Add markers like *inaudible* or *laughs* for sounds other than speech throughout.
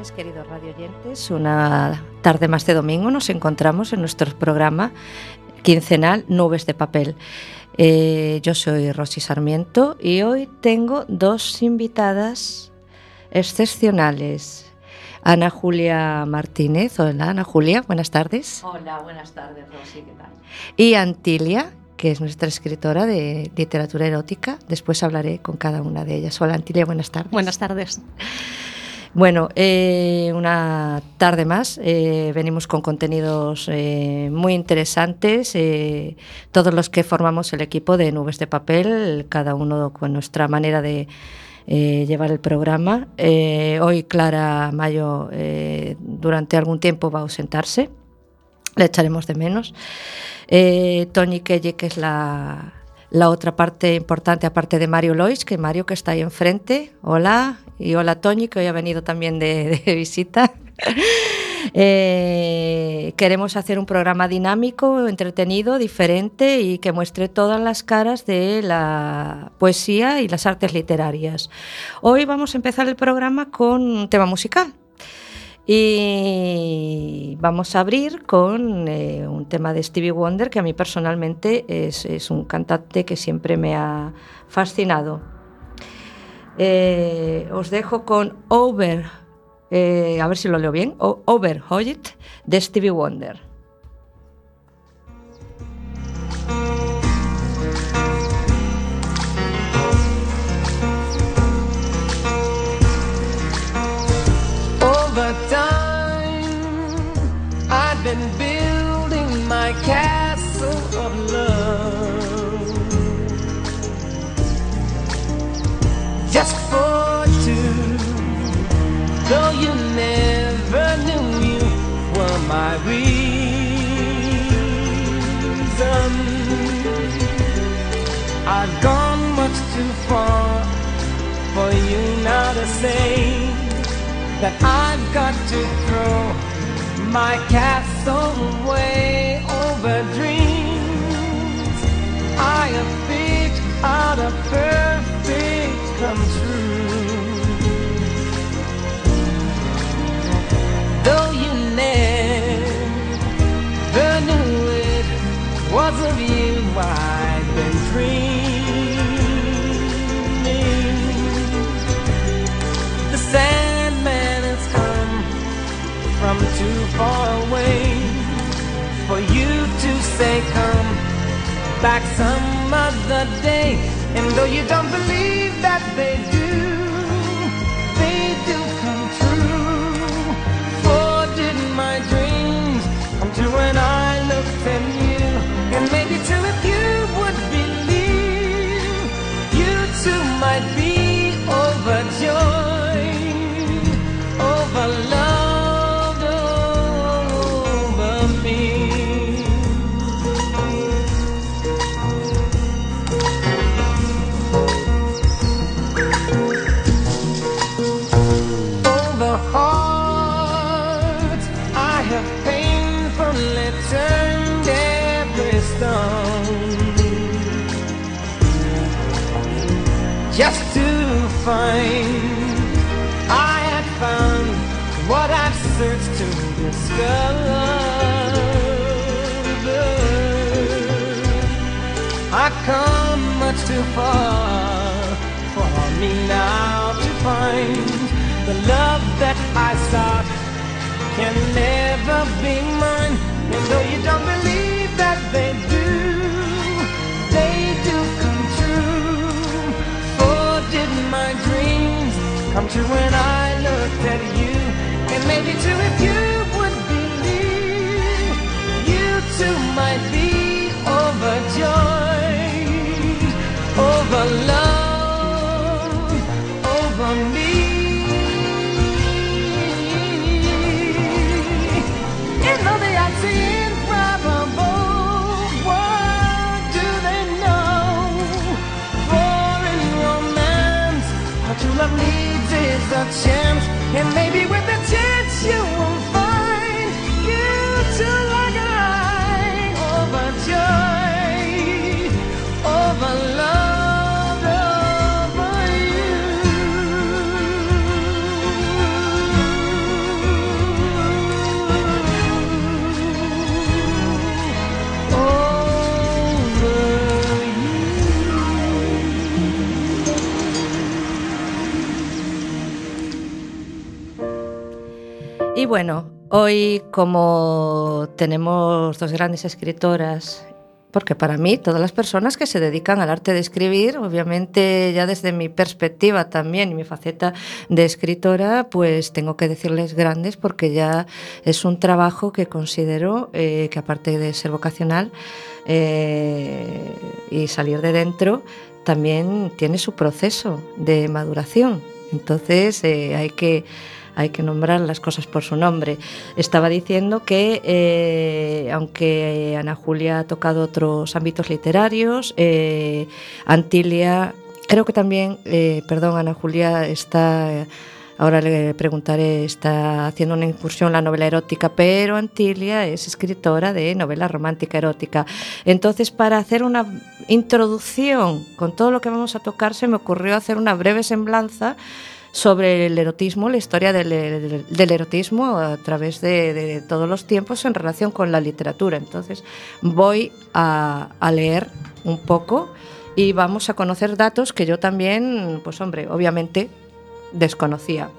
tardes, queridos radioyentes. Una tarde más de domingo nos encontramos en nuestro programa quincenal Nubes de Papel. Eh, yo soy Rosy Sarmiento y hoy tengo dos invitadas excepcionales. Ana Julia Martínez. Hola, Ana Julia, buenas tardes. Hola, buenas tardes, Rosy, ¿qué tal? Y Antilia, que es nuestra escritora de literatura erótica. Después hablaré con cada una de ellas. Hola, Antilia, buenas tardes. Buenas tardes. Bueno, eh, una tarde más. Eh, venimos con contenidos eh, muy interesantes. todos los que formamos el equipo de Nubes de Papel, cada uno con nuestra manera de llevar el programa. Hoy Clara Mayo durante algún tiempo va a ausentarse. Le echaremos de menos. Tony Kelle, que es la, la otra parte importante, aparte de Mario Lois, que Mario que está ahí enfrente. Hola, y hola Tony, que hoy ha venido también de, de visita. *laughs* Eh, queremos hacer un programa dinámico, entretenido, diferente y que muestre todas las caras de la poesía y las artes literarias. Hoy vamos a empezar el programa con un tema musical. Y vamos a abrir con eh, un tema de Stevie Wonder que a mí personalmente es, un cantante que siempre me ha fascinado. Eh, os dejo con Over, eh, a ver si lo leo bien, O- Overjoyed de Stevie Wonder. To say that I've got to throw my castle away over dreams. I have picked out of perfect some other day. And though you don't believe can never be mine. And though you don't believe that they do, they do come true. For did my dreams come true when I looked at you? And maybe too if you would believe, you too might be overjoyed, over love, chance, and maybe with a chance you will bueno, hoy como tenemos dos grandes escritoras porque para mí todas las personas que se dedican al arte de escribir, obviamente ya desde mi perspectiva también y mi faceta de escritora, pues tengo que decirles grandes porque ya es un trabajo que considero eh, que aparte de ser vocacional eh, y salir de dentro, también tiene su proceso de maduración. Entonces eh, hay que hay que nombrar las cosas por su nombre. Estaba diciendo que, eh, aunque Ana Julia ha tocado otros ámbitos literarios, eh, Antilia, creo que también, eh, perdón, Ana Julia está... Ahora le preguntaré, está haciendo una incursión en la novela erótica, pero Antilia es escritora de novela romántica erótica. Entonces, para hacer una introducción con todo lo que vamos a tocar, se me ocurrió hacer una breve semblanza sobre el erotismo, la historia del, erotismo a través de, todos los tiempos en relación con la literatura. Entonces voy a, a leer un poco y vamos a conocer datos que yo también, pues hombre, obviamente desconocía.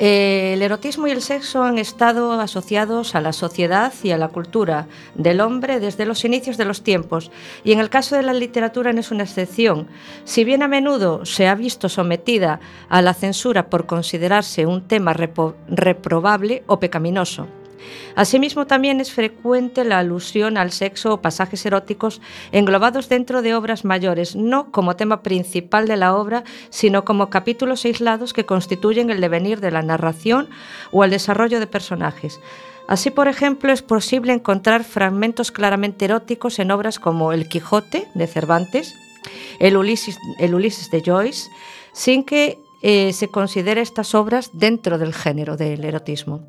Eh, el erotismo y el sexo han estado asociados a la sociedad y a la cultura del hombre desde los inicios de los tiempos, y en el caso de la literatura no es una excepción. Si bien a menudo se ha visto sometida a la censura por considerarse un tema reprobable o pecaminoso. Asimismo, también es frecuente la alusión al sexo o pasajes eróticos englobados dentro de obras mayores, no como tema principal de la obra, sino como capítulos aislados que constituyen el devenir de la narración o el desarrollo de personajes. Así, por ejemplo, es posible encontrar fragmentos claramente eróticos en obras como El Quijote de Cervantes, El Ulises, de Joyce, sin que eh, se considere estas obras dentro del género del erotismo.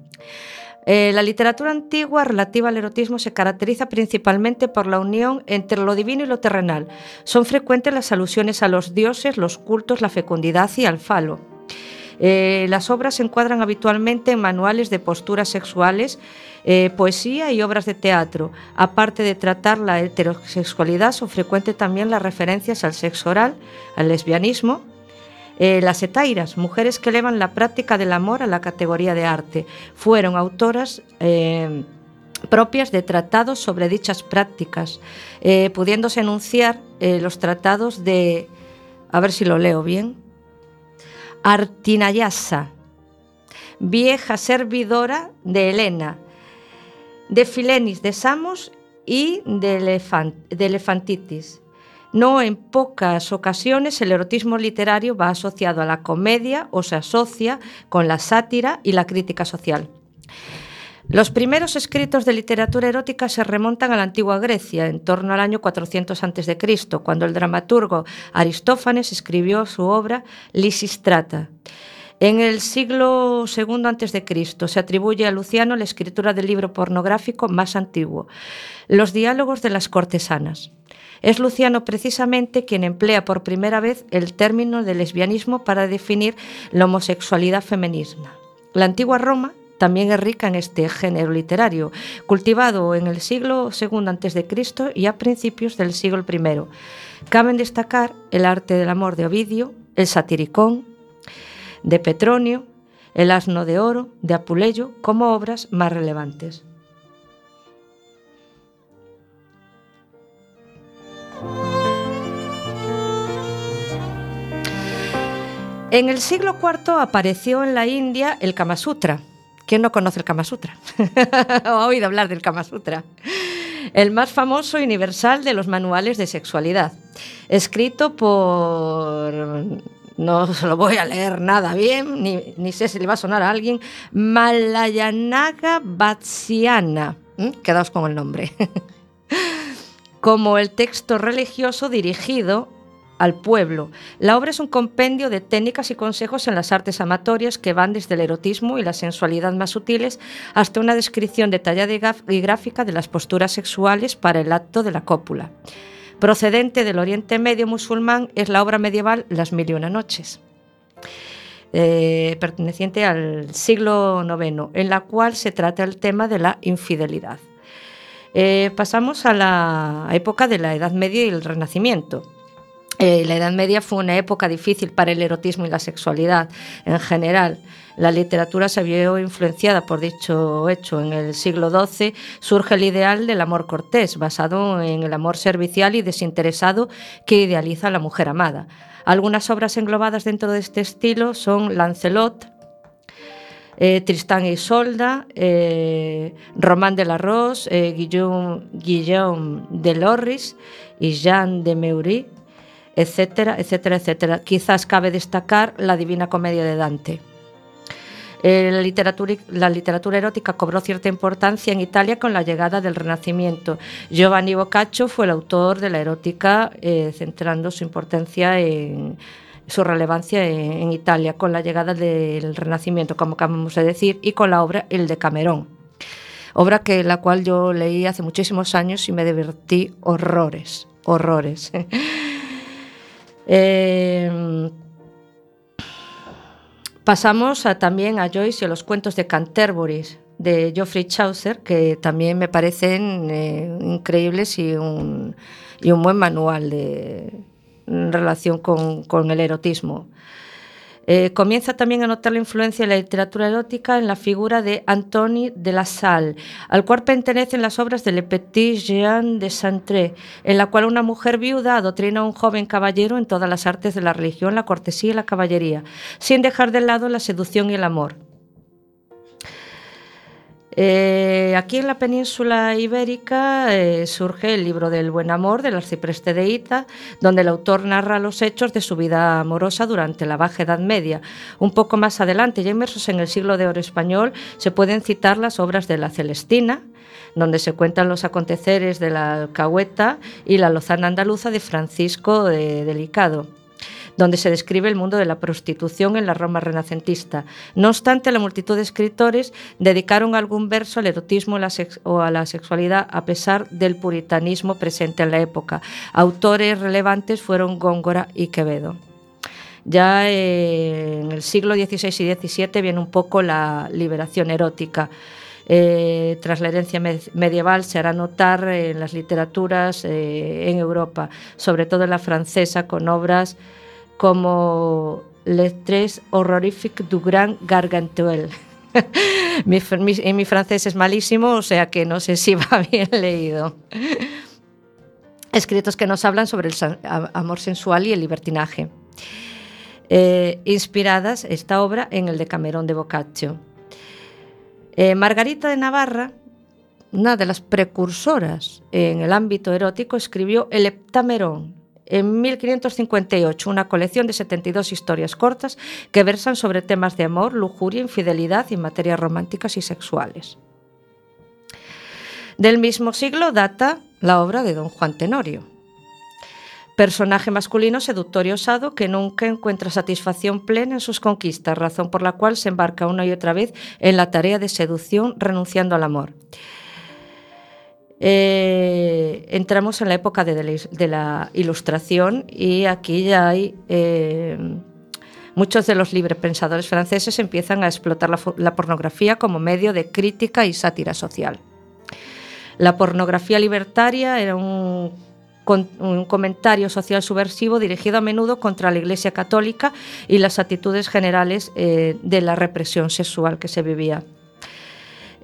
Eh, la literatura antigua relativa al erotismo se caracteriza principalmente por la unión entre lo divino y lo terrenal. Son frecuentes las alusiones a los dioses, los cultos, la fecundidad y al falo. Eh, las obras se encuadran habitualmente en manuales de posturas sexuales, eh, poesía y obras de teatro. Aparte de tratar la heterosexualidad, son frecuentes también las referencias al sexo oral, al lesbianismo, eh, las etairas, mujeres que elevan la práctica del amor a la categoría de arte, fueron autoras eh, propias de tratados sobre dichas prácticas, eh, pudiéndose enunciar los tratados de, a ver si lo leo bien, Artinayasa, vieja servidora de Helena, de Filenis de Samos y de, de Elefantitis. No en pocas ocasiones el erotismo literario va asociado a la comedia o se asocia con la sátira y la crítica social. Los primeros escritos de literatura erótica se remontan a la antigua Grecia, en torno al año 400 a.C., cuando el dramaturgo Aristófanes escribió su obra Lisistrata. En el siglo II a.C. se atribuye a Luciano la escritura del libro pornográfico más antiguo, Los diálogos de las cortesanas. Es Luciano precisamente quien emplea por primera vez el término de lesbianismo para definir la homosexualidad femenina. La antigua Roma también es rica en este género literario, cultivado en el siglo II a.C. y a principios del siglo I. Caben destacar el arte del amor de Ovidio, el satiricón de Petronio, el asno de oro de Apuleyo como obras más relevantes. En el siglo IV apareció en la India el Kama Sutra. ¿Quién no conoce el Kama Sutra? ¿O *laughs* ha oído hablar del Kama Sutra? El más famoso y universal de los manuales de sexualidad. Escrito por no se lo voy a leer nada bien, ni, sé si le va a sonar a alguien, Malayanaga Vatsiana. ¿Mm? Quedaos con el nombre. *laughs* Como el texto religioso dirigido al pueblo. La obra es un compendio de técnicas y consejos en las artes amatorias que van desde el erotismo y la sensualidad más sutiles hasta una descripción detallada y gráfica de las posturas sexuales para el acto de la cópula. Procedente del Oriente Medio musulmán es la obra medieval Las Mil y Una Noches. Eh, perteneciente al siglo IX, en la cual se trata el tema de la infidelidad. Eh, pasamos a la época de la Edad Media y el Renacimiento. Eh, la Edad Media fue una época difícil para el erotismo y la sexualidad en general. La literatura se vio influenciada por dicho hecho. En el siglo XII surge el ideal del amor cortés, basado en el amor servicial y desinteresado que idealiza a la mujer amada. Algunas obras englobadas dentro de este estilo son Lancelot, eh, Tristán y Isolda, eh, Román de la Rose, eh, Guillaume, Guillaume de Lorris y Jean de Meury, etcétera, etcétera, etcétera. Quizás cabe destacar la Divina Comedia de Dante. Eh, la, literatura, la, literatura, erótica cobró cierta importancia en Italia con la llegada del Renacimiento. Giovanni Boccaccio fue el autor de la erótica, eh, centrando su importancia en su relevancia en, Italia con la llegada del Renacimiento, como acabamos de decir, y con la obra El de Camerón. Obra que la cual yo leí hace muchísimos años y me divertí horrores, horrores. *laughs* Eh, pasamos a, también a Joyce y a los cuentos de Canterbury de Geoffrey Chaucer, que también me parecen eh, increíbles y un, buen manual de en relación con el erotismo. Eh, comienza también a notar la influencia de la literatura erótica en la figura de Antony de la Salle, al cual pertenecen las obras de Le Petit Jean de Santré, en la cual una mujer viuda adoctrina a un joven caballero en todas las artes de la religión, la cortesía y la caballería, sin dejar de lado la seducción y el amor. Eh, aquí en la península ibérica eh, surge el libro del buen amor del arcipreste de Ita, donde el autor narra los hechos de su vida amorosa durante la Baja Edad Media. Un poco más adelante, ya inmersos en el siglo de oro español, se pueden citar las obras de la Celestina, donde se cuentan los aconteceres de la Alcahueta y la Lozana andaluza de Francisco de Delicado donde se describe el mundo de la prostitución en la Roma renacentista. No obstante, la multitud de escritores dedicaron algún verso al erotismo o a la sexualidad a pesar del puritanismo presente en la época. Autores relevantes fueron Góngora y Quevedo. Ya en el siglo XVI y XVII viene un poco la liberación erótica. Eh, tras la herencia medieval se hará notar en las literaturas eh, en Europa, sobre todo en la francesa, con obras como Les Tres Horrorifiques du Grand Gargantuel. *laughs* mi, mi, mi, francés es malísimo, o sea que no sé si *laughs* va bien leído. Escritos que nos hablan sobre el amor sensual y el libertinaje. Eh, inspiradas esta obra en el de Camerón de Boccaccio. Eh, Margarita de Navarra, una de las precursoras en el ámbito erótico, escribió El Heptamerón, en 1558 una colección de 72 historias cortas que versan sobre temas de amor, lujuria, infidelidad y materias románticas y sexuales. Del mismo siglo data la obra de don Juan Tenorio, personaje masculino seductor y osado que nunca encuentra satisfacción plena en sus conquistas, razón por la cual se embarca una y otra vez en la tarea de seducción renunciando al amor. Eh, entramos en la época de, la, Ilustración y aquí ya hay eh, muchos de los librepensadores franceses empiezan a explotar la, pornografía como medio de crítica y sátira social. La pornografía libertaria era un, un comentario social subversivo dirigido a menudo contra la Iglesia Católica y las actitudes generales eh, de la represión sexual que se vivía.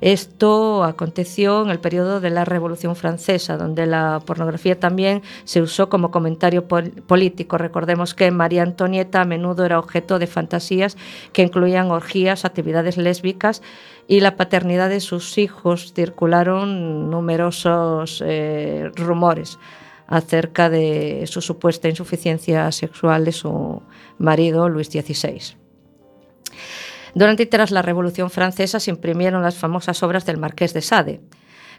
Esto aconteció en el periodo de la Revolución Francesa, donde la pornografía también se usó como comentario político. Recordemos que María Antonieta a menudo era objeto de fantasías que incluían orgías, actividades lésbicas y la paternidad de sus hijos. Circularon numerosos eh, rumores acerca de su supuesta insuficiencia sexual de su marido Luis XVI. Durante y tras la Revolución Francesa se imprimieron las famosas obras del Marqués de Sade,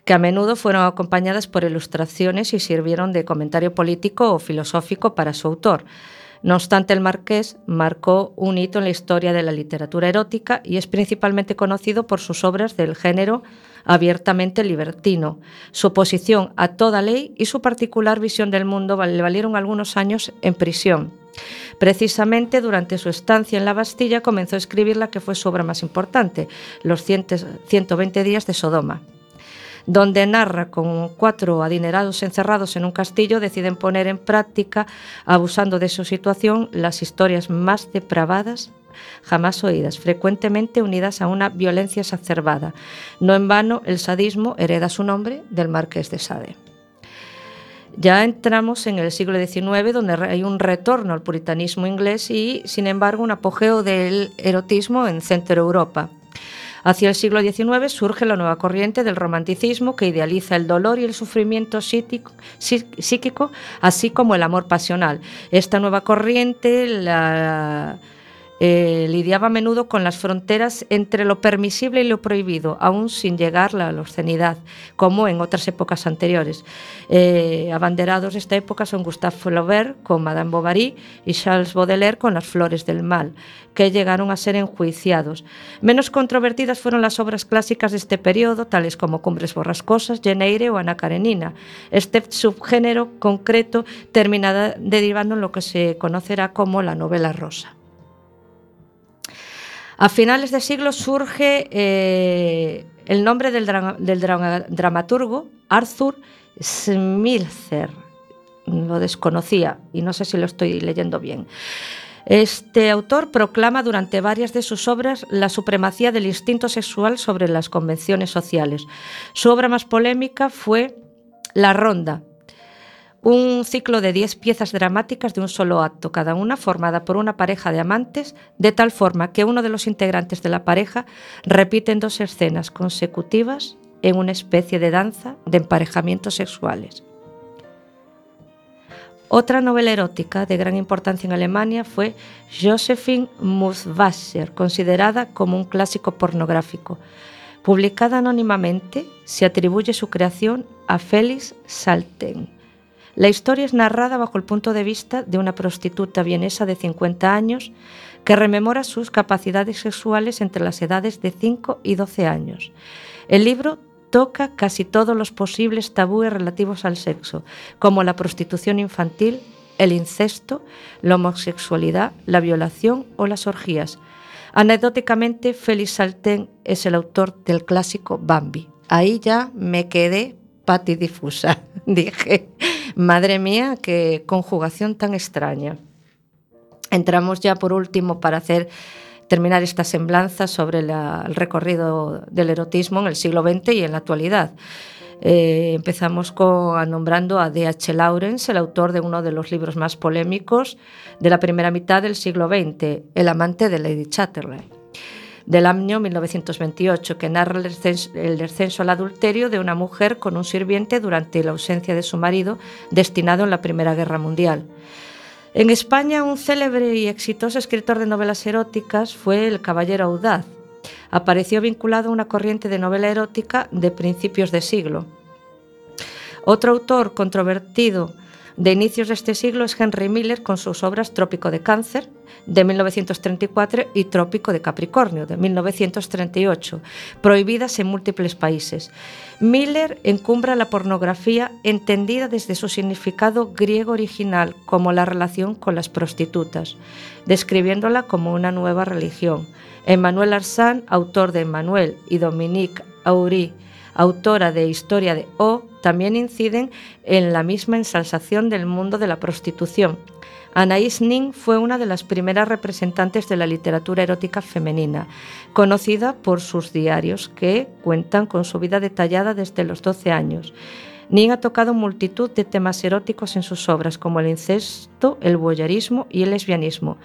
que a menudo fueron acompañadas por ilustraciones y sirvieron de comentario político o filosófico para su autor. No obstante, el marqués marcó un hito en la historia de la literatura erótica y es principalmente conocido por sus obras del género abiertamente libertino. Su oposición a toda ley y su particular visión del mundo le valieron algunos años en prisión. Precisamente durante su estancia en la Bastilla comenzó a escribir la que fue su obra más importante, Los 120 días de Sodoma. donde narra con cuatro adinerados encerrados en un castillo deciden poner en práctica, abusando de su situación, las historias más depravadas jamás oídas, frecuentemente unidas a una violencia exacerbada. No en vano, el sadismo hereda su nombre del marqués de Sade. Ya entramos en el siglo XIX, donde hay un retorno al puritanismo inglés y, sin embargo, un apogeo del erotismo en Centro Europa. Hacia el siglo XIX surge la nueva corriente del romanticismo que idealiza el dolor y el sufrimiento psíquico, así como el amor pasional. Esta nueva corriente la Eh, lidiaba a menudo con las fronteras entre lo permisible y lo prohibido, aún sin llegar a la obscenidad, como en otras épocas anteriores. Eh, abanderados de esta época son Gustave Flaubert con Madame Bovary y Charles Baudelaire con Las Flores del Mal, que llegaron a ser enjuiciados. Menos controvertidas fueron las obras clásicas de este periodo, tales como Cumbres Borrascosas, Geneire o Ana Karenina. Este subgénero concreto terminará derivando en lo que se conocerá como la novela rosa. A finales de siglo surge eh, el nombre del, dramaturgo Arthur Schmilzer. Lo desconocía y no sé si lo estoy leyendo bien. Este autor proclama durante varias de sus obras la supremacía del instinto sexual sobre las convenciones sociales. Su obra más polémica fue La Ronda, un ciclo de 10 piezas dramáticas de un solo acto, cada una formada por una pareja de amantes, de tal forma que uno de los integrantes de la pareja repite en dos escenas consecutivas en una especie de danza de emparejamientos sexuales. Otra novela erótica de gran importancia en Alemania fue Josephine Muswasser, considerada como un clásico pornográfico. Publicada anónimamente, se atribuye su creación a Félix Salten. La historia es narrada bajo el punto de vista de una prostituta vienesa de 50 años que rememora sus capacidades sexuales entre las edades de 5 y 12 años. El libro toca casi todos los posibles tabúes relativos al sexo, como la prostitución infantil, el incesto, la homosexualidad, la violación o las orgías. Anecdóticamente, Félix Salten es el autor del clásico Bambi. Ahí ya me quedé patidifusa, *laughs* dije. Madre mía, qué conjugación tan extraña. Entramos ya por último para hacer terminar esta semblanza sobre el recorrido del erotismo en el siglo XX y en la actualidad. Eh, empezamos con, nombrando a D.H. Lawrence, el autor de uno de los libros más polémicos de la primera mitad del siglo XX, El amante de Lady Chatterley del año 1928, que narra el descenso, al adulterio de una mujer con un sirviente durante la ausencia de su marido, destinado en la Primera Guerra Mundial. En España, un célebre y exitoso escritor de novelas eróticas fue el Caballero Audaz. Apareció vinculado a una corriente de novela erótica de principios de siglo. Otro autor controvertido de inicios de este siglo es Henry Miller con sus obras Trópico de Cáncer de 1934 y Trópico de Capricornio de 1938, prohibidas en múltiples países. Miller encumbra la pornografía entendida desde su significado griego original como la relación con las prostitutas, describiéndola como una nueva religión. Emmanuel Arsán, autor de Emmanuel, y Dominique Aury, autora de Historia de O, también inciden en la misma ensalzación del mundo de la prostitución. Anaïs Nin fue una de las primeras representantes de la literatura erótica femenina, conocida por sus diarios que cuentan con su vida detallada desde los 12 años. Nin ha tocado multitud de temas eróticos en sus obras, como el incesto, el voyeurismo y el lesbianismo.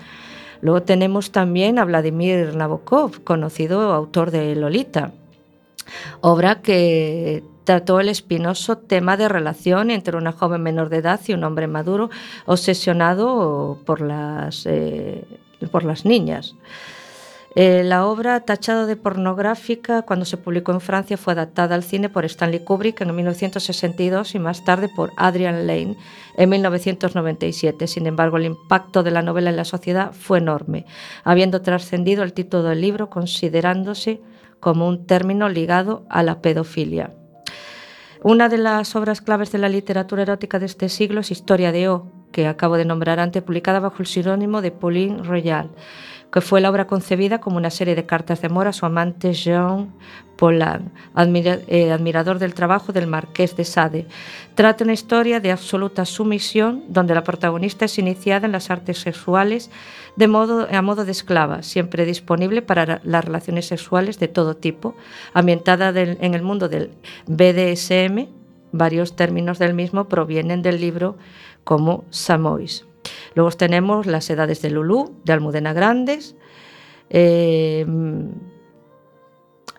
Luego tenemos también a Vladimir Nabokov, conocido autor de Lolita obra que trató el espinoso tema de relación entre una joven menor de edad y un hombre maduro obsesionado por las, eh, por las niñas. Eh, la obra, tachada de pornográfica, cuando se publicó en Francia, fue adaptada al cine por Stanley Kubrick en 1962 y más tarde por Adrian Lane en 1997. Sin embargo, el impacto de la novela en la sociedad fue enorme, habiendo trascendido el título del libro considerándose como un término ligado a la pedofilia. Una de las obras claves de la literatura erótica de este siglo es Historia de O, que acabo de nombrar antes, publicada bajo el seudónimo de Pauline Royal, que fue la obra concebida como una serie de cartas de amor a su amante Jean Paulin, eh, admirador del trabajo del marqués de Sade. Trata una historia de absoluta sumisión donde la protagonista es iniciada en las artes sexuales a modo de esclava, siempre disponible para las relaciones sexuales de todo tipo, ambientada en el mundo del BDSM. Varios términos del mismo provienen del libro como Samois. Luego tenemos Las edades de Lulú, de Almudena Grandes, eh,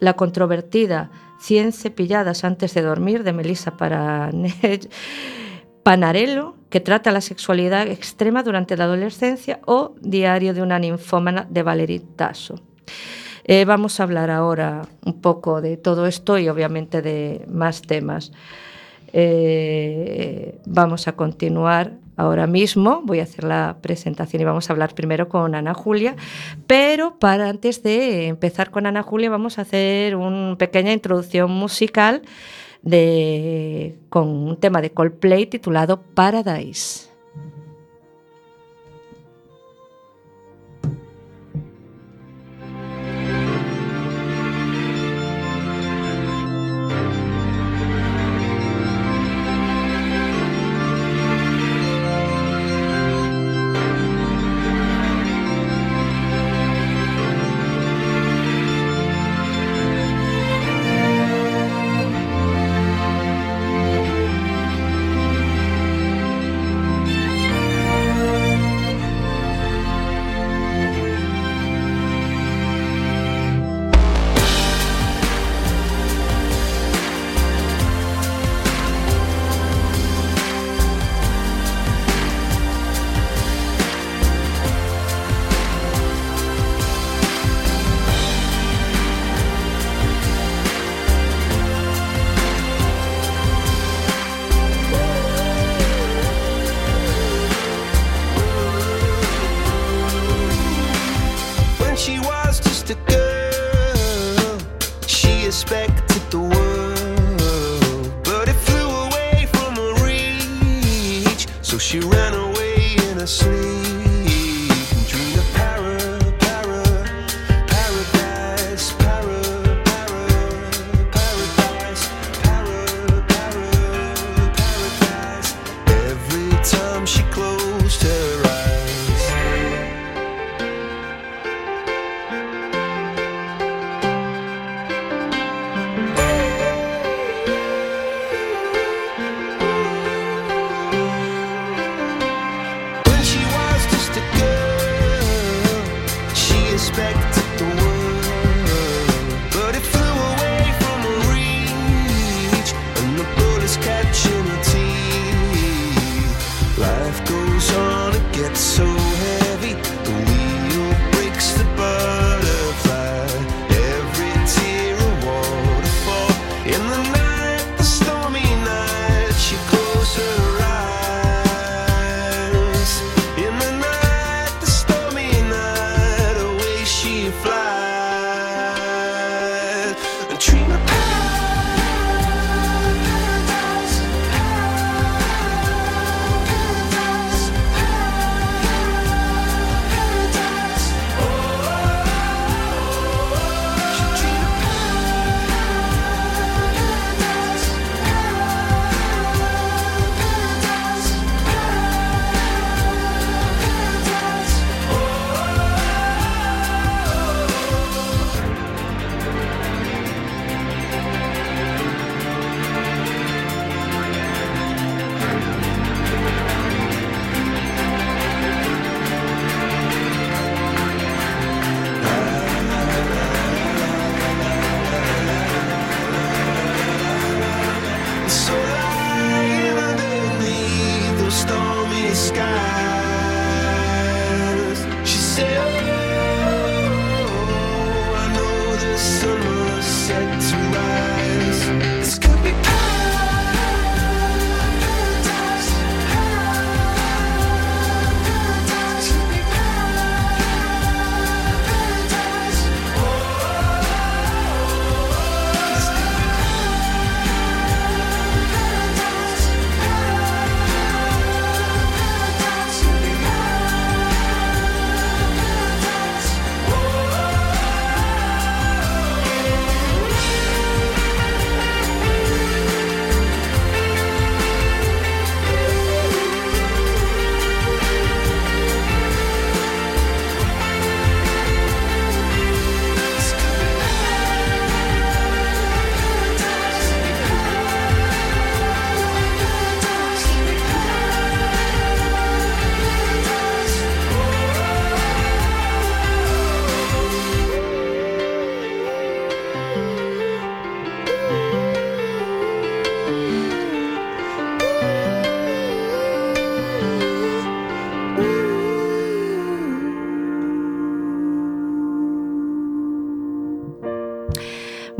la controvertida Cien cepilladas antes de dormir, de Melissa *laughs* Panarello, que trata la sexualidad extrema durante la adolescencia, o Diario de una ninfómana, de Valerie Tasso. Eh, vamos a hablar ahora un poco de todo esto y obviamente de más temas. Eh, vamos a continuar ahora mismo. Voy a hacer la presentación y vamos a hablar primero con Ana Julia. Pero para antes de empezar con Ana Julia, vamos a hacer una pequeña introducción musical de, con un tema de Coldplay titulado Paradise.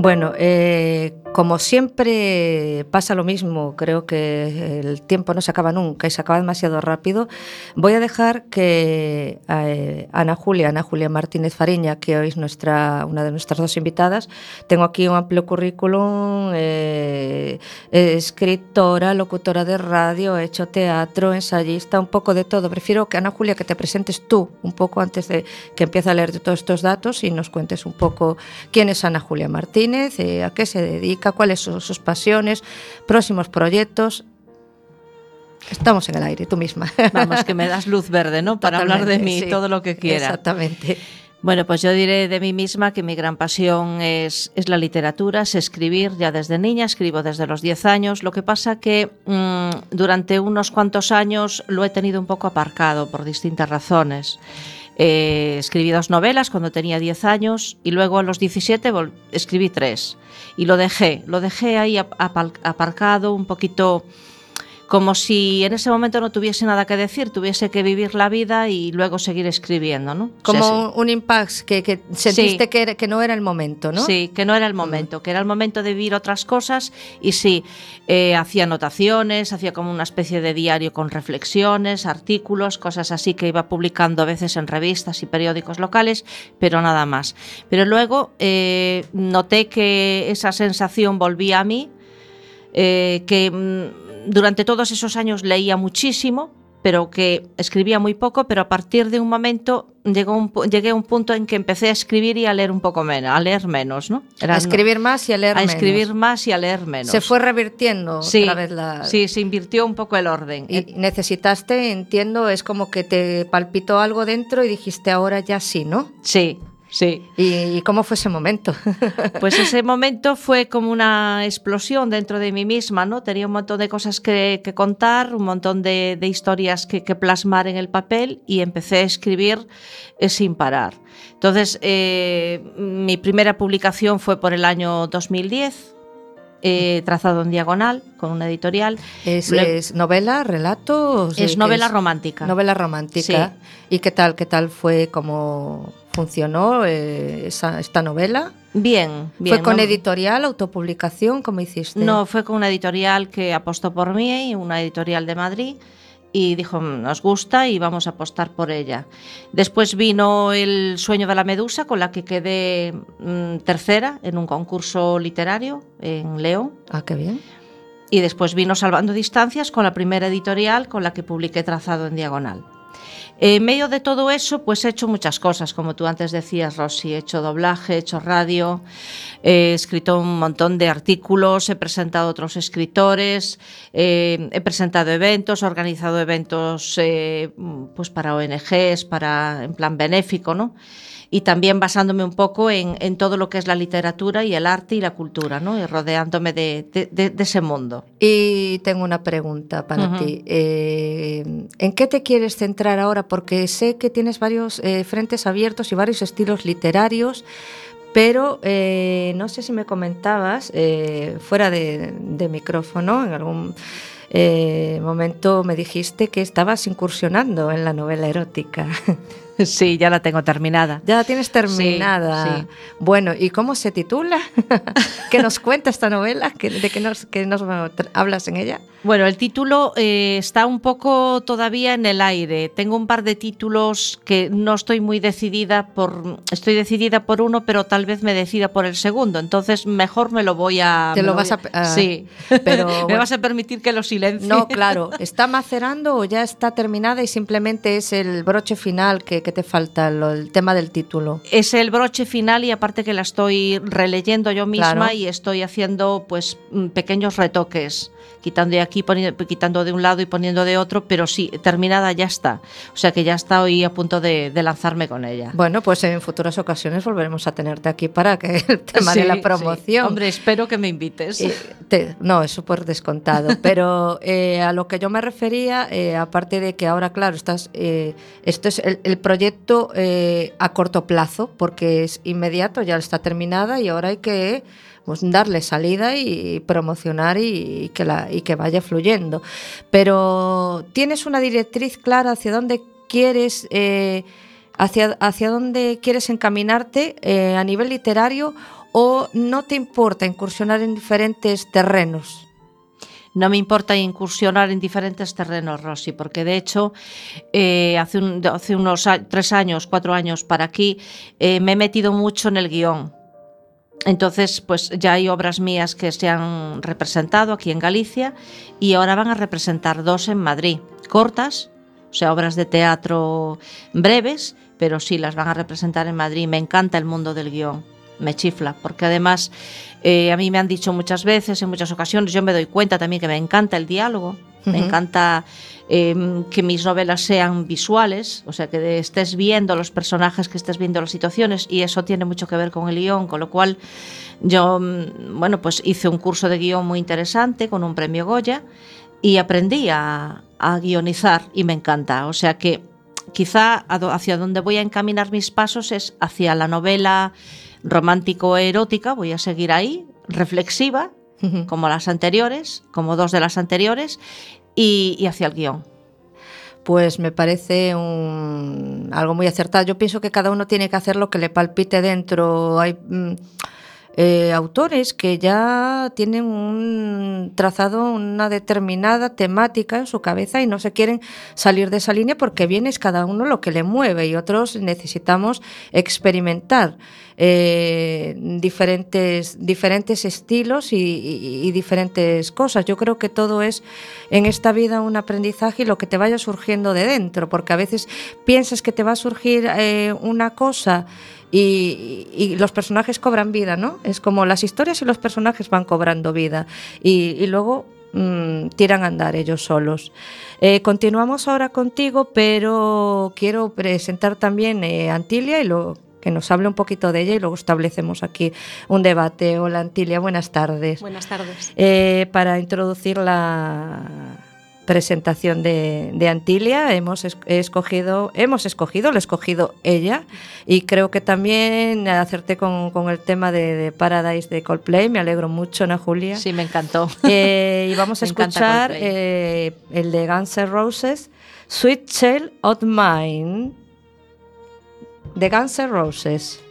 Bueno, eh, como siempre pasa lo mismo, creo que el tiempo no se acaba nunca y se acaba demasiado rápido, voy a dejar que eh, Ana Julia, Ana Julia Martínez Fariña, que hoy es nuestra, una de nuestras dos invitadas, tengo aquí un amplio currículum, eh, escritora, locutora de radio, he hecho teatro, ensayista, un poco de todo. Prefiero que Ana Julia que te presentes tú un poco antes de que empiece a leer todos estos datos y nos cuentes un poco quién es Ana Julia Martínez eh, a qué se dedica, cuáles son sus pasiones, próximos proyectos. Estamos en el aire, tú misma. Vamos, que me das luz verde, ¿no? Para hablar de mí, todo lo que quiera. Exactamente. Bueno, pues yo diré de mí misma que mi gran pasión es, es, la literatura, es escribir ya desde niña, escribo desde los 10 años. Lo que pasa que mmm, durante unos cuantos años lo he tenido un poco aparcado por distintas razones. Eh, escribí dos novelas cuando tenía 10 años y luego a los 17 escribí tres. Y lo dejé, lo dejé ahí aparcado, un poquito como si en ese momento no tuviese nada que decir, tuviese que vivir la vida y luego seguir escribiendo, ¿no? Como o sea, un impasse, que, que sentiste sí. que, era, que, no era el momento, ¿no? Sí, que no era el momento, mm. que era el momento de vivir otras cosas y sí, eh, hacía anotaciones, hacía como una especie de diario con reflexiones, artículos, cosas así que iba publicando a veces en revistas y periódicos locales, pero nada más. Pero luego eh, noté que esa sensación volvía a mí, eh, que mm, durante todos esos años leía muchísimo, pero que escribía muy poco, pero a partir de un momento llegó un, llegué a un punto en que empecé a escribir y a leer un poco menos, a leer menos, ¿no? Era, a escribir más y a leer a menos. A escribir más y a leer menos. Se fue revirtiendo sí, otra vez la... Sí, se invirtió un poco el orden. Y necesitaste, entiendo, es como que te palpitó algo dentro y dijiste ahora ya sí, ¿no? Sí, Sí. ¿Y, cómo fue ese momento? *laughs* Pues ese momento fue como una explosión dentro de mí misma, ¿no? Tenía un montón de cosas que, que contar, un montón de, de historias que, que, plasmar en el papel y empecé a escribir eh, sin parar. Entonces, eh, mi primera publicación fue por el año 2010. Eh, trazado en diagonal con una editorial. ¿Es, es novela, relato? Es novela es romántica. Novela romántica. Sí. ¿Y qué tal, qué tal fue como funcionó eh, esa, esta novela? Bien, bien. ¿Fue con no, editorial, autopublicación? ¿Cómo hiciste? No, fue con una editorial que apostó por mí, una editorial de Madrid, y dijo, nos gusta y vamos a apostar por ella. Después vino El sueño de la medusa, con la que quedé mmm, tercera en un concurso literario en León. Ah, qué bien. Y después vino Salvando Distancias, con la primera editorial con la que publiqué Trazado en Diagonal. En medio de todo eso, pues he hecho muchas cosas, como tú antes decías, Rosy. He hecho doblaje, he hecho radio, he escrito un montón de artículos, he presentado otros escritores, eh, he presentado eventos, he organizado eventos eh, pues para ONGs, para, en plan benéfico, ¿no? Y también basándome un poco en, en, todo lo que es la literatura y el arte y la cultura, ¿no? Y rodeándome de, de, de, de ese mundo. Y tengo una pregunta para uh -huh. ti. Eh, ¿En qué te quieres centrar ahora? Porque sé que tienes varios eh, frentes abiertos y varios estilos literarios. Pero eh, no sé si me comentabas, eh, fuera de, de, micrófono, en algún eh, momento me dijiste que estabas incursionando en la novela erótica. *laughs* *laughs* Sí, ya la tengo terminada. Ya la tienes terminada. Sí, sí. Bueno, ¿y cómo se titula? *laughs* ¿Qué nos cuenta esta novela? ¿De qué nos, qué nos hablas en ella? Bueno, el título eh, está un poco todavía en el aire. Tengo un par de títulos que no estoy muy decidida por. Estoy decidida por uno, pero tal vez me decida por el segundo. Entonces, mejor me lo voy a. Te lo vas a. a sí, pero. *laughs* me bueno. vas a permitir que lo silencie. No, claro. ¿Está macerando o ya está terminada y simplemente es el broche final que, que te falta, lo, el tema del título? Es el broche final y aparte que la estoy releyendo yo misma claro. y estoy haciendo pues pequeños retoques quitando de aquí, poniendo, quitando de un lado y poniendo de otro, pero sí, terminada ya está. O sea que ya está hoy a punto de, de lanzarme con ella. Bueno, pues en futuras ocasiones volveremos a tenerte aquí para que el tema sí, de la promoción. Sí. Hombre, espero que me invites. Eh, te, no, eso por descontado. *laughs* pero eh, a lo que yo me refería, eh, aparte de que ahora, claro, estás, esto es el, el proyecto a corto plazo, porque es inmediato, ya está terminada y ahora hay que pues darle salida y promocionar y, que vaya fluyendo. Pero tienes una directriz clara hacia dónde quieres, eh, hacia, hacia dónde quieres encaminarte eh, a nivel literario o no te importa incursionar en diferentes terrenos? no me importa incursionar en diferentes terrenos, Rosy, porque de hecho eh, hace, un, hace, unos tres años, cuatro años para aquí, me he metido mucho en el guion. Entonces, pues ya hay obras mías que se han representado aquí en Galicia y ahora van a representar dos en Madrid, cortas, o sea, obras de teatro breves, pero sí las van a representar en Madrid. Me encanta el mundo del guion me chifla, porque además eh, a mí me han dicho muchas veces, en muchas ocasiones, yo me doy cuenta también que me encanta el diálogo, me encanta em, que mis novelas sean visuales, o sea, que estés viendo los personajes, que estés viendo las situaciones, y eso tiene mucho que ver con el guion, con lo cual yo, mm, bueno, pues hice un curso de guion muy interesante con un premio Goya y aprendí a, a guionizar y me encanta, o sea que quizá hacia donde voy a encaminar mis pasos es hacia la novela romántico-erótica, voy a seguir ahí, reflexiva, como las anteriores, como dos de las anteriores, y, hacia el guion. Pues me parece un, algo muy acertado. Yo pienso que cada uno tiene que hacer lo que le palpite dentro. Hay. Mm, eh, autores que ya tienen un trazado una determinada temática en su cabeza y no se quieren salir de esa línea porque bien es cada uno lo que le mueve y otros necesitamos experimentar eh, diferentes, diferentes estilos y, diferentes cosas. Yo creo que todo es en esta vida un aprendizaje y lo que te vaya surgiendo de dentro, porque a veces piensas que te va a surgir eh, una cosa y, los personajes cobran vida, ¿no? Es como las historias y los personajes van cobrando vida y, luego mm, tiran a andar ellos solos. Eh, continuamos ahora contigo, pero quiero presentar también eh, Antilia y que nos hable un poquito de ella y luego establecemos aquí un debate. Hola Antilia, buenas tardes. Buenas tardes. Eh, para introducir la presentación de, Antilia hemos escogido, hemos escogido, lo he escogido ella y creo que también acerté con, el tema de, Paradise de Coldplay, me alegro mucho, Ana Julia? Sí, me encantó. Eh, y vamos *laughs* a escuchar eh, el de Guns N' Roses, Sweet Child of Mine, de Guns N' Roses.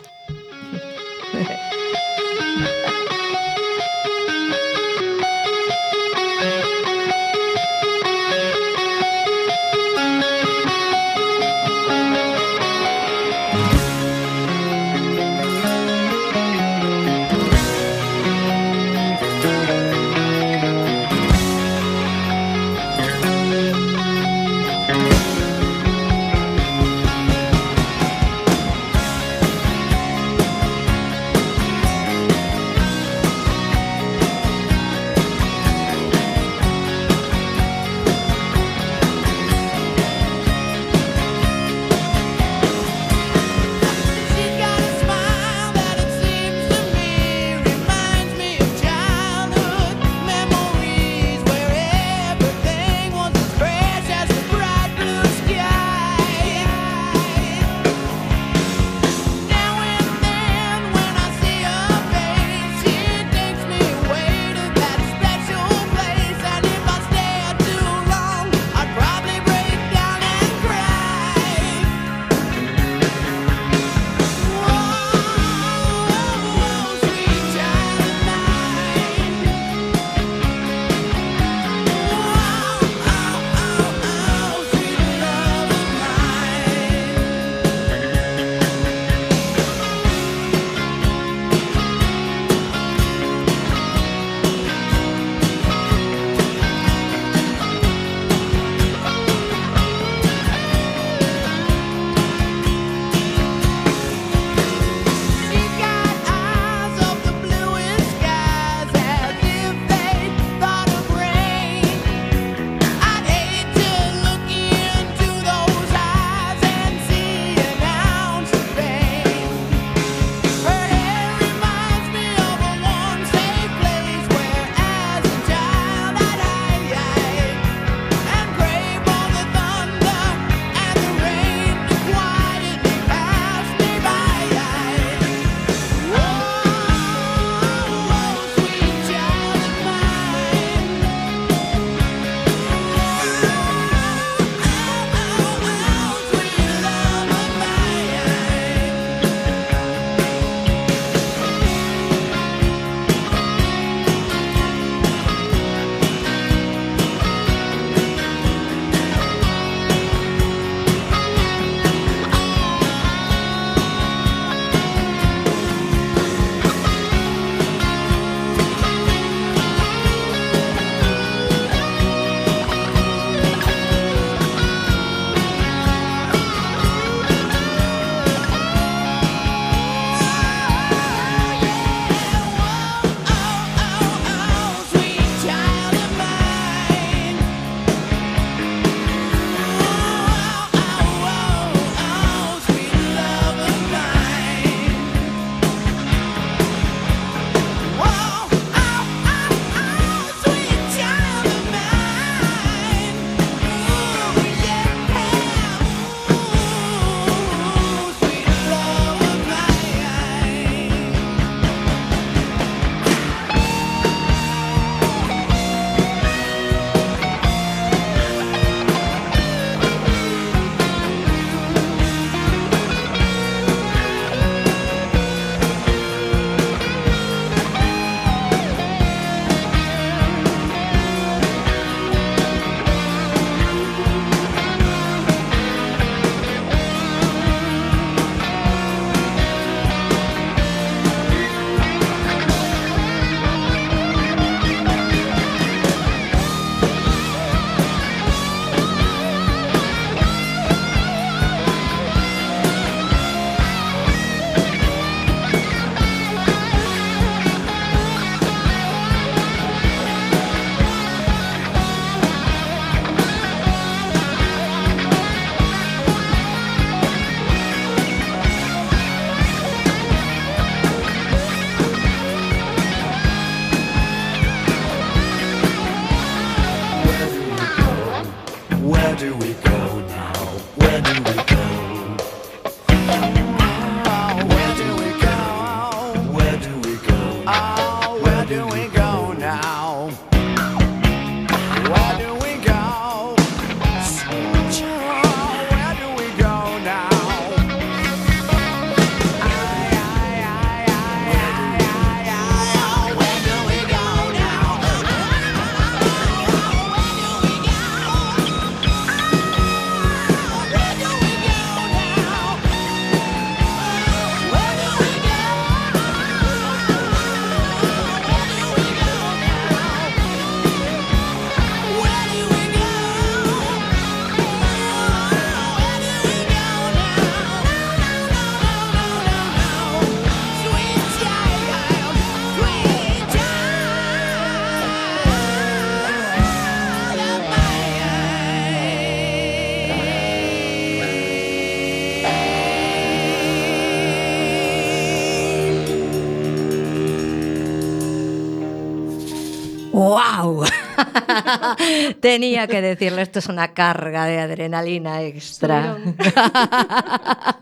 Tenía que decirlo, esto es una carga de adrenalina extra. *laughs*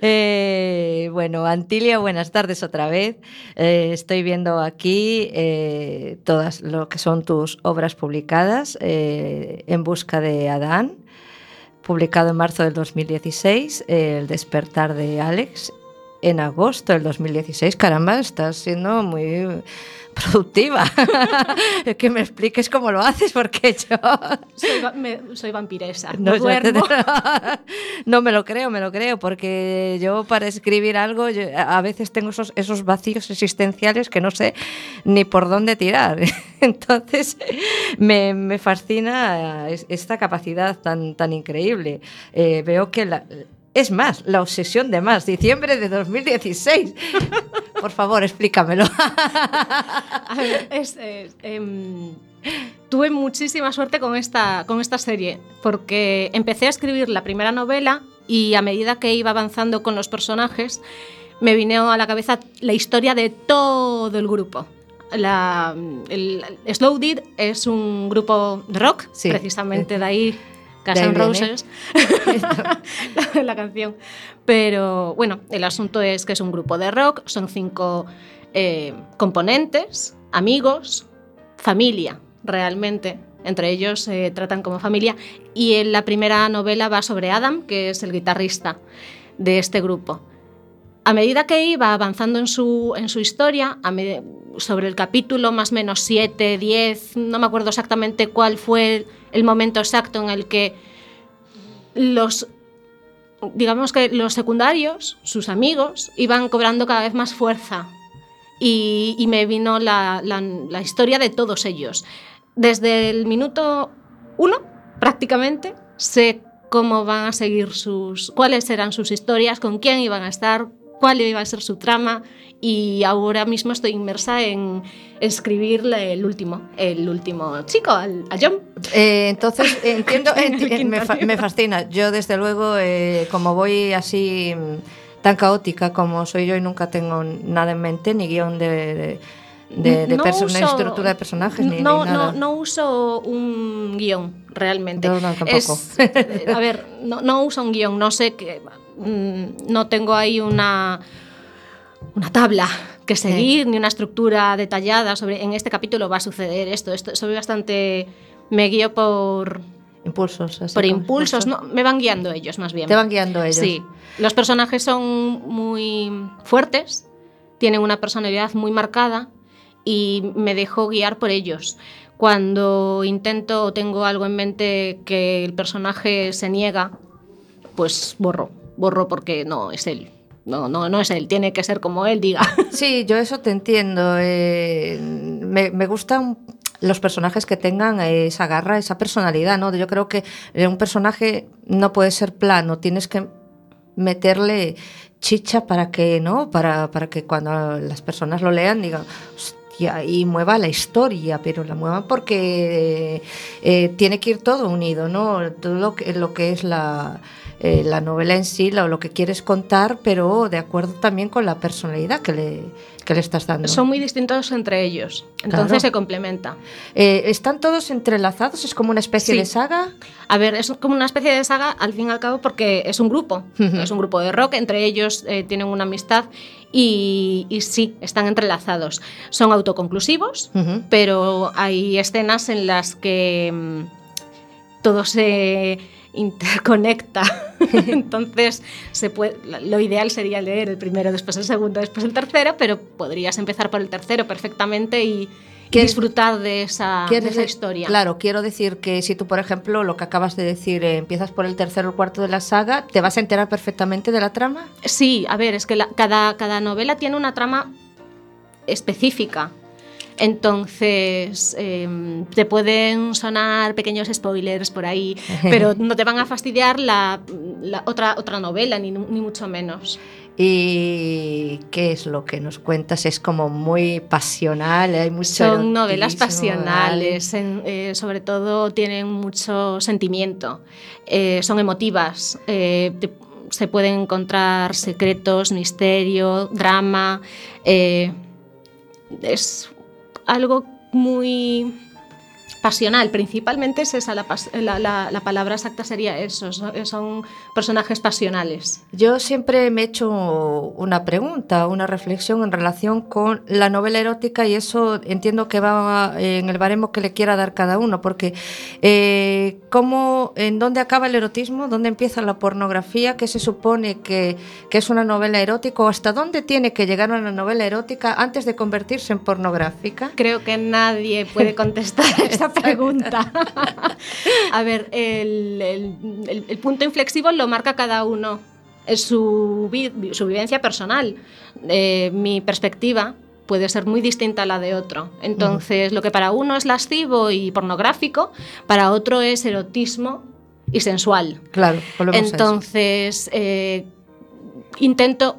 eh, bueno, Antilia, buenas tardes otra vez. Eh, estoy viendo aquí eh, todas lo que son tus obras publicadas. En busca de Adán, publicado en marzo del 2016, El despertar de Alex, en agosto del 2016. Caramba, estás siendo muy productiva. *laughs* que me expliques cómo lo haces, porque yo... Soy, va- me- soy vampiresa, No, no, te- *laughs* me lo creo, me lo creo, porque yo para escribir algo yo a veces tengo esos, esos vacíos existenciales que no sé ni por dónde tirar. *laughs* Entonces me, me fascina es- esta capacidad tan, tan increíble. Eh, veo que la- es más, la obsesión de más, diciembre de 2016. *laughs* Por favor, explícamelo. A ver, es- es, em, tuve muchísima suerte con esta, con esta serie, porque empecé a escribir la primera novela y a medida que iba avanzando con los personajes, me vino a la cabeza la historia de todo el grupo. La, el, el Slow Did es un grupo de rock, Sí. precisamente de ahí Guns N'. Roses, la, *laughs* la canción. Pero bueno, el asunto es que es un grupo de rock, son cinco eh, componentes, amigos, familia, realmente. Entre ellos se tratan como familia. Y en la primera novela va sobre Adam, que es el guitarrista de este grupo. A medida que iba avanzando en su, en su historia, sobre el capítulo más o menos 7, 10, no me acuerdo exactamente cuál fue el momento exacto en el que los digamos que los secundarios, sus amigos, iban cobrando cada vez más fuerza. Y, me vino la, la- la historia de todos ellos. Desde el minuto uno, prácticamente, sé cómo van a seguir sus. cuáles eran sus historias, con quién iban a estar, cuál iba a ser su trama. Y ahora mismo estoy inmersa en escribir el último, el último chico, al- a John. Eh, entonces, *laughs* entiendo, enti- eh, me, fa- me fascina. Yo, desde luego, eh, como voy así mm, tan caótica como soy yo y nunca tengo nada en mente, ni guion de, de, de- de No uso- estructura de personajes, ni, no, ni nada. No, no uso un guion, realmente. No, tampoco. Es- eh, a ver, no, no uso un guion, no sé que. mm, No tengo ahí una, una tabla que seguir, ni una estructura detallada sobre en este capítulo va a suceder esto. esto soy bastante. Me guío por, Impulsos. así por impulsos, no, me van guiando ellos más bien. Te van guiando ellos. Sí, los personajes son muy fuertes, tienen una personalidad muy marcada y me dejo guiar por ellos. Cuando intento o tengo algo en mente que el personaje se niega, pues borro, borro porque no es él. No, no, no es él, tiene que ser como él diga. *laughs* Sí, yo eso te entiendo. eh, me, me gustan los personajes que tengan esa garra, esa personalidad, ¿no? Yo creo que un personaje no puede ser plano, tienes que meterle chicha para que, ¿no? Para, para que cuando las personas lo lean digan, y mueva la historia, pero la mueva porque eh, tiene que ir todo unido, ¿no? Todo lo que, lo que es la, eh, la novela en sí, lo, lo que quieres contar, pero de acuerdo también con la personalidad que le, que le estás dando. Son muy distintos entre ellos, entonces Claro. se complementa. Eh, ¿Están todos entrelazados? ¿Es como una especie Sí. de saga? A ver, es como una especie de saga al fin y al cabo porque es un grupo, es un grupo de rock, entre ellos eh, tienen una amistad y, y sí, están entrelazados. Son autoconclusivos, pero hay escenas en las que mm, todo se interconecta. *laughs* Entonces, se puede, lo ideal sería leer el primero, después el segundo, después el tercero, pero podrías empezar por el tercero perfectamente y, y ¿Quieres- disfrutar de esa, de ¿Quieres esa de- historia. Claro, quiero decir que si tú, por ejemplo, lo que acabas de decir, eh, empiezas por el tercero o cuarto de la saga, ¿te vas a enterar perfectamente de la trama? Sí, a ver, es que la- cada, cada novela tiene una trama específica. Entonces, em, te pueden sonar pequeños spoilers por ahí, *laughs* pero no te van a fastidiar la, la otra, otra novela, ni, ni mucho menos. ¿Y qué es lo que nos cuentas? Es como muy pasional, hay mucho Son novelas pasionales, en- eh, sobre todo tienen mucho sentimiento, eh, son emotivas, eh, te- se pueden encontrar secretos, misterio, drama. es algo muy pasional, principalmente es esa, la, la- la- la palabra exacta sería eso, son, son personajes pasionales. Yo siempre me he hecho una pregunta, una reflexión en relación con la novela erótica y eso entiendo que va en el baremo que le quiera dar cada uno, porque eh, ¿cómo, ¿en dónde acaba el erotismo? ¿Dónde empieza la pornografía? ¿Qué se supone que, que es una novela erótica? ¿O hasta dónde tiene que llegar una novela erótica antes de convertirse en pornográfica? Creo que nadie puede contestar *laughs* esa pregunta. A ver, el, el- el- el punto inflexivo lo marca cada uno. Es su, vi- su vivencia personal. Eh, mi perspectiva puede ser muy distinta a la de otro. Entonces, lo que para uno es lascivo y pornográfico, para otro es erotismo y sensual. Claro, volvemos a eso. Entonces, eh, intento.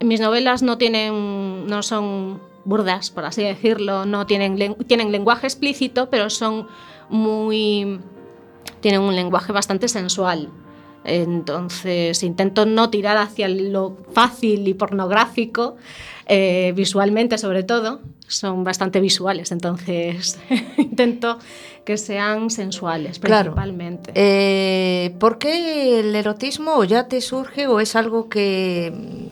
Mis novelas no tienen. no son burdas, por así decirlo, no tienen, tienen lenguaje explícito, pero son muy. tienen un lenguaje bastante sensual. Entonces intento no tirar hacia lo fácil y pornográfico, eh, visualmente sobre todo, son bastante visuales, entonces *laughs* intento que sean sensuales Claro. principalmente. Eh, ¿Por qué el erotismo ya te surge o es algo que,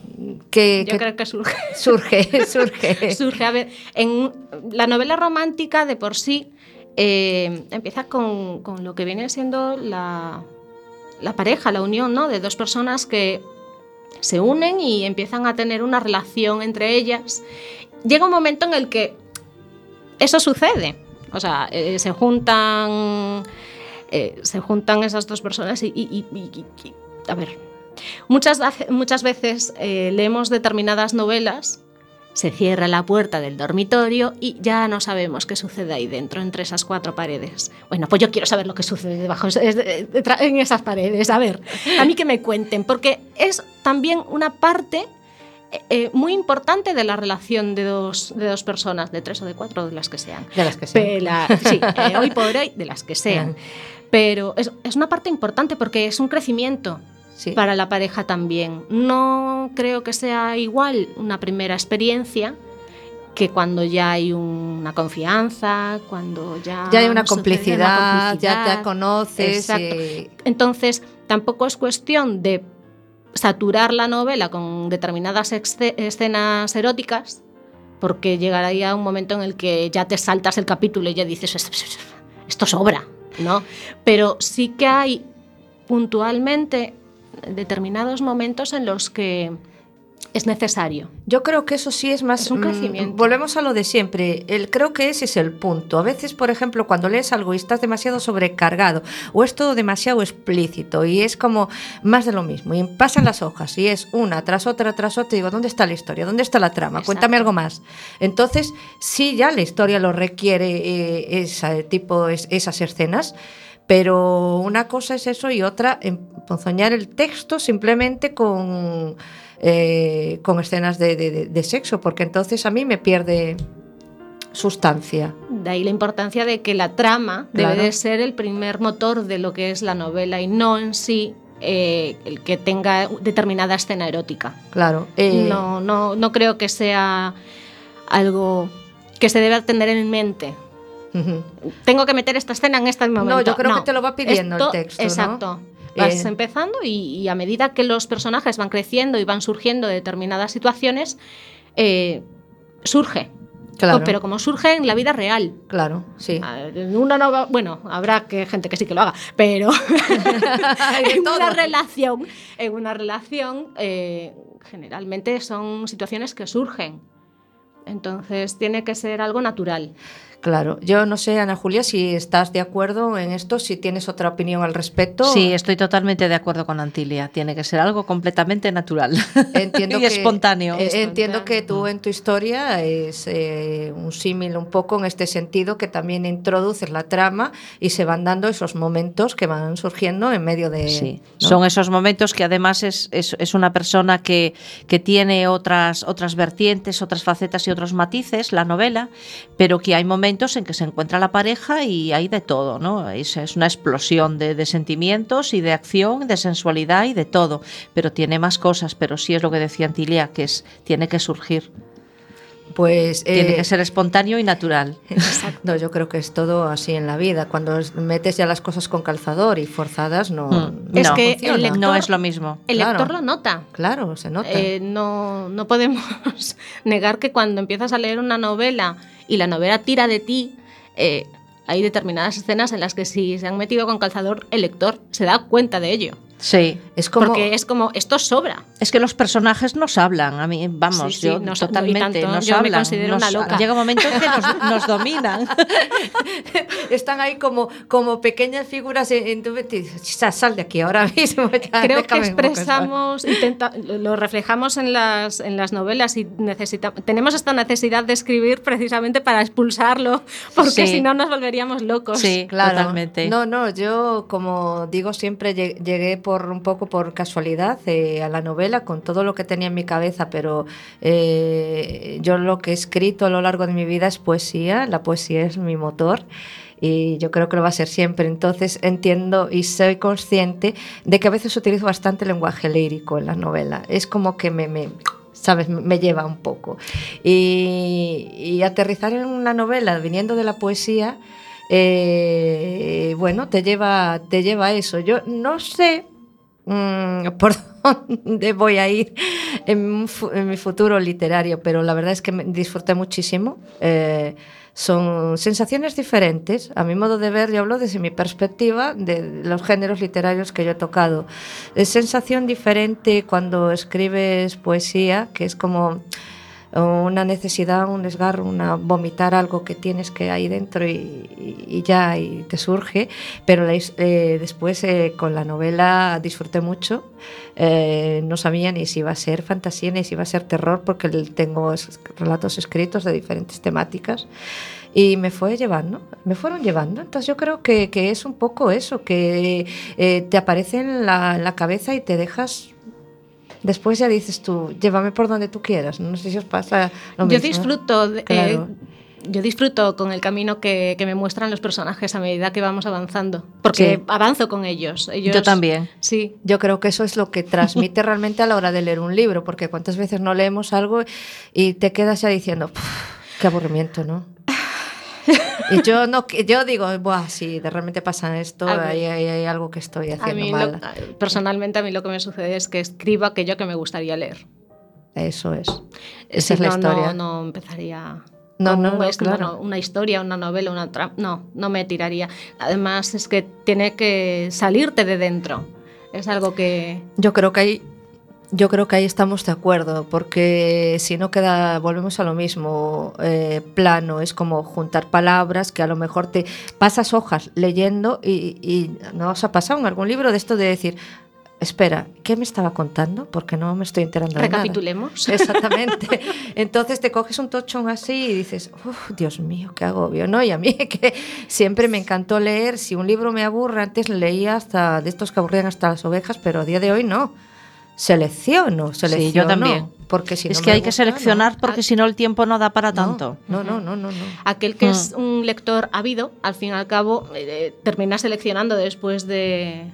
que, Yo que creo que surge. *laughs* surge? surge. *laughs* Surge, a ver, en la novela romántica de por sí eh, empieza con, con lo que viene siendo la, la pareja, la unión, ¿no? De dos personas que se unen y empiezan a tener una relación entre ellas. Llega un momento en el que eso sucede. O sea, eh, se juntan. eh, se juntan esas dos personas y. y- y- y- y- a ver. Muchas, muchas veces eh, leemos determinadas novelas, se cierra la puerta del dormitorio y ya no sabemos qué sucede ahí dentro, entre esas cuatro paredes. Bueno, pues yo quiero saber lo que sucede debajo en esas paredes. A ver, a mí que me cuenten, porque es también una parte eh, eh, muy importante de la relación de dos, de dos personas, de tres o de cuatro, de las que sean. De las que sean. Pela- sí, eh, hoy por hoy, de las que sean. Pero es, es una parte importante porque es un crecimiento Sí. para la pareja también. No creo que sea igual una primera experiencia que cuando ya hay una confianza, cuando ya, Ya hay una complicidad, ya complicidad. te conoces. Exacto. eh, Entonces, tampoco es cuestión de saturar la novela con determinadas escenas eróticas, porque llegaría un momento en el que ya te saltas el capítulo y ya dices, "Esto- esto sobra, ¿no? Pero sí que hay puntualmente determinados momentos en los que es necesario. Yo creo que eso sí es más... Es un mm, crecimiento. volvemos a lo de siempre. El, creo que ese es el punto. A veces, por ejemplo, cuando lees algo y estás demasiado sobrecargado o es todo demasiado explícito y es como más de lo mismo y pasan las hojas y es una tras otra tras otra y digo, ¿dónde está la historia? ¿Dónde está la trama? Exacto. Cuéntame algo más. Entonces, sí, ya la historia lo requiere eh, ese tipo, es- esas escenas. Pero una cosa es eso y otra, emponzoñar el texto simplemente con, eh, con escenas de, de- de- de sexo, porque entonces a mí me pierde sustancia. De ahí la importancia de que la trama Claro. debe de ser el primer motor de lo que es la novela y no en sí eh, el que tenga determinada escena erótica. Claro. eh, No, no, no creo que sea algo que se debe tener en mente. Tengo que meter esta escena en este momento. No, yo creo que te lo va pidiendo el texto, ¿no? Vas Eh, empezando y, y a medida que los personajes van creciendo y van surgiendo de determinadas situaciones, eh, surge. Claro. Pero como surge en la vida real. Claro, sí. Ah, Una no va- bueno, habrá que gente que sí que lo haga, pero *laughs* *laughs* en una relación, en una relación eh, generalmente son situaciones que surgen. Entonces tiene que ser algo natural. Claro, yo no sé, Ana Julia, si estás de acuerdo en esto, si tienes otra opinión al respecto. Sí, estoy totalmente de acuerdo con Antilia. Tiene que ser algo completamente natural *laughs* entiendo y que, espontáneo. eh, entiendo que tú en tu historia es eh, un símil un poco en este sentido que también introduces la trama y se van dando esos momentos que van surgiendo en medio de. Sí, ¿no? son esos momentos que además es, es, es una persona que, que tiene otras, otras vertientes, otras facetas y otros matices, la novela, pero que hay momentos en que se encuentra la pareja y hay de todo, ¿no? Es, es una explosión de, de sentimientos y de acción, de sensualidad y de todo, pero tiene más cosas, pero sí es lo que decía Antilia, que es, tiene que surgir, Pues. tiene eh, que ser espontáneo y natural. No, yo creo que es todo así en la vida. Cuando es- metes ya las cosas con calzador y forzadas, no. Mm. no Es que funciona. el lector- no es lo mismo. El Claro. lector lo nota. Claro, se nota. Eh, no, no podemos *laughs* negar que cuando empiezas a leer una novela y la novela tira de ti, eh, hay determinadas escenas en las que si se han metido con calzador, el lector se da cuenta de ello. Sí. es como. Porque es como, esto sobra. Es que los personajes nos hablan, a mí, vamos, Sí, sí, yo nos- totalmente tanto, nos yo me considero nos- una loca. Llega un momento en que nos, nos dominan. *laughs* Están ahí como, como pequeñas figuras en, tu mente y dices, "Sa- sal de aquí ahora mismo. ya, *laughs* Creo que déjame en paz". expresamos, intenta- lo reflejamos en las, en las novelas y necesita, tenemos esta necesidad de escribir precisamente para expulsarlo, porque Sí. si no nos volveríamos locos. Sí, Claro, totalmente. No, no, yo como digo siempre lle- llegué por un poco por casualidad eh, a la novela con todo lo que tenía en mi cabeza, pero eh, yo lo que he escrito a lo largo de mi vida es poesía, la poesía es mi motor y yo creo que lo va a ser siempre. Entonces entiendo y soy consciente de que a veces utilizo bastante lenguaje lírico en la novela. Es como que me, me ¿sabes? Me lleva un poco. Y, aterrizar en una novela viniendo de la poesía, eh, bueno, te lleva, te lleva a eso. Yo no sé *laughs* por dónde voy a ir en, mi futuro literario, pero la verdad es que disfruté muchísimo. Eh, son sensaciones diferentes. A mi modo de ver, yo hablo desde mi perspectiva de los géneros literarios que yo he tocado. Es sensación diferente cuando escribes poesía, que es como una necesidad, un desgarro, una vomitar algo que tienes que ahí dentro y, ya y te surge. Pero eh, después eh, con la novela disfruté mucho. Eh, no sabía ni si iba a ser fantasía ni si iba a ser terror porque tengo relatos escritos de diferentes temáticas. Y me fue llevando, me fueron llevando. Entonces yo creo que, es un poco eso, que te aparece en la cabeza y te dejas Después ya dices tú, llévame por donde tú quieras. No sé si os pasa lo Yo mismo. disfruto, de- Claro. eh, yo disfruto con el camino que, que me muestran los personajes a medida que vamos avanzando, porque Sí. avanzo con ellos. ellos Yo también. Sí. Yo creo que eso es lo que transmite *laughs* realmente a la hora de leer un libro, porque cuántas veces no leemos algo y te quedas ya diciendo, "Puf, qué aburrimiento, ¿no? Y yo no, yo digo, Buah, sí, de repente pasa esto, A hay, hay- hay algo que estoy A haciendo mí, lo- mal. personalmente, a mí lo que me sucede es que escribo aquello que me gustaría leer. Eso es. Si Esa es la no, historia. No, no empezaría. No, no, no, es- claro. bueno, una historia, una novela, una tra- No, no me tiraría. Además, es que tiene que salirte de dentro. Es algo que. Yo creo que ahí, yo creo que ahí estamos de acuerdo, porque si no queda, volvemos a lo mismo, eh, plano, es como juntar palabras que a lo mejor te pasas hojas leyendo y, y no os ha pasado en algún libro de esto de decir, espera, ¿qué me estaba contando? Porque no me estoy enterando de nada. Recapitulemos. *laughs* Exactamente. Entonces te coges un tochón así y dices, "Uf, Dios mío, qué agobio, ¿no? Y a mí *laughs* que siempre me encantó leer, si un libro me aburre, antes leía hasta de estos que aburrían hasta las ovejas, pero a día de hoy no. Selecciono, selecciono. Sí, yo también. Porque si es no que me hay que seleccionar no. porque si no el tiempo no da para tanto. No, no, no, no, no. Aquel que Mm. es un lector ávido, al fin y al cabo, eh, termina seleccionando después de,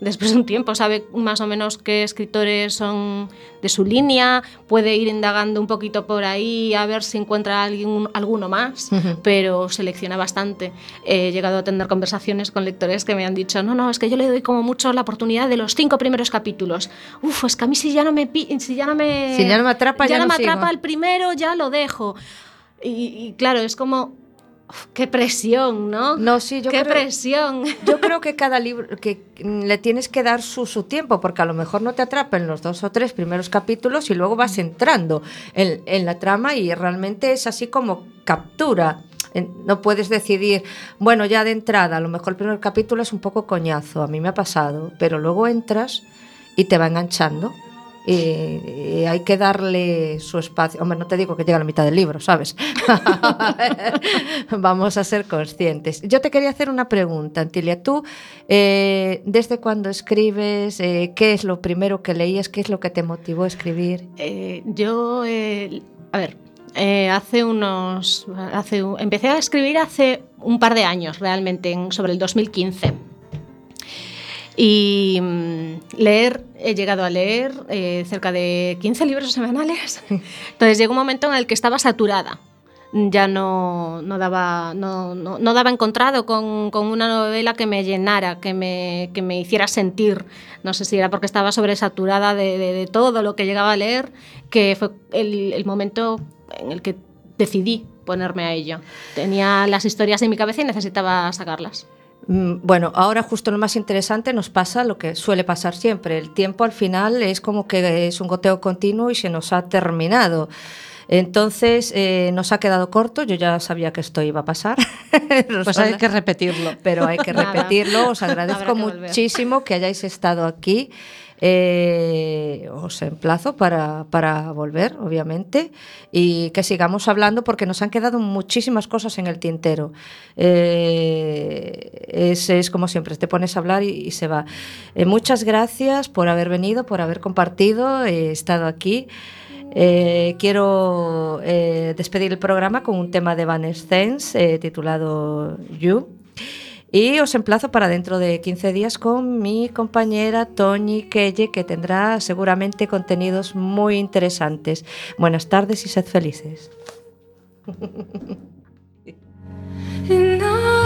después de un tiempo, sabe más o menos qué escritores son de su línea, puede ir indagando un poquito por ahí a ver si encuentra alguien, alguno más, pero selecciona bastante. He llegado a tener conversaciones con lectores que me han dicho, no, no, es que yo le doy como mucho la oportunidad de los cinco primeros capítulos. Uf, es que a mí si ya no me, si ya no me, Si ya no me atrapa, ya no no me sigo. atrapa el primero, ya lo dejo. Y, y claro, es como, uf, qué presión, ¿no? No, sí, yo qué creo- presión. Yo creo *laughs* que cada libro, que le tienes que dar su, su tiempo, porque a lo mejor no te atrapa en los dos o tres primeros capítulos y luego vas entrando en, en la trama y realmente es así como captura. No puedes decidir, bueno, ya de entrada, a lo mejor el primer capítulo es un poco coñazo, a mí me ha pasado, pero luego entras y te va enganchando. Y, hay que darle su espacio. Hombre, no te digo que llega a la mitad del libro, ¿sabes? *laughs* Vamos a ser conscientes. Yo te quería hacer una pregunta, Antilia. Tú, eh, ¿desde cuándo escribes? Eh, ¿Qué es lo primero que leías? ¿Qué es lo que te motivó a escribir? Eh, yo, a ver, hace unos, hace, empecé a escribir hace un par de años, realmente, en- sobre el 2015. Y mm, leer, he llegado a leer eh, cerca de 15 libros semanales. *laughs* Entonces llegó un momento en el que estaba saturada. Ya no, no, daba, no, no- no daba encontrado con, con una novela que me llenara, que me, que me hiciera sentir. No sé si era porque estaba sobresaturada de, de- de todo lo que llegaba a leer, que fue el, el momento en el que decidí ponerme a ello. Tenía las historias en mi cabeza y necesitaba sacarlas. Mm, Bueno, ahora justo lo más interesante nos pasa lo que suele pasar siempre. El tiempo al final es como que es un goteo continuo y se nos ha terminado. Entonces eh, nos ha quedado corto, yo ya sabía que esto iba a pasar. *laughs* Pues hay que repetirlo. pero hay que repetirlo. Os *laughs* agradezco que muchísimo que hayáis estado aquí. Eh, os emplazo para, para volver, obviamente, y que sigamos hablando porque nos han quedado muchísimas cosas en el tintero. Eh, es, es como siempre, te pones a hablar y, se va. Eh, muchas gracias por haber venido, por haber compartido, eh, estado aquí. Quiero despedir el programa con un tema de eh, titulado You. E os emplazo para dentro de 15 días con mi compañera Toñi Kelle, que tendrá seguramente contenidos muy interesantes. Buenas tardes y sed felices. *laughs*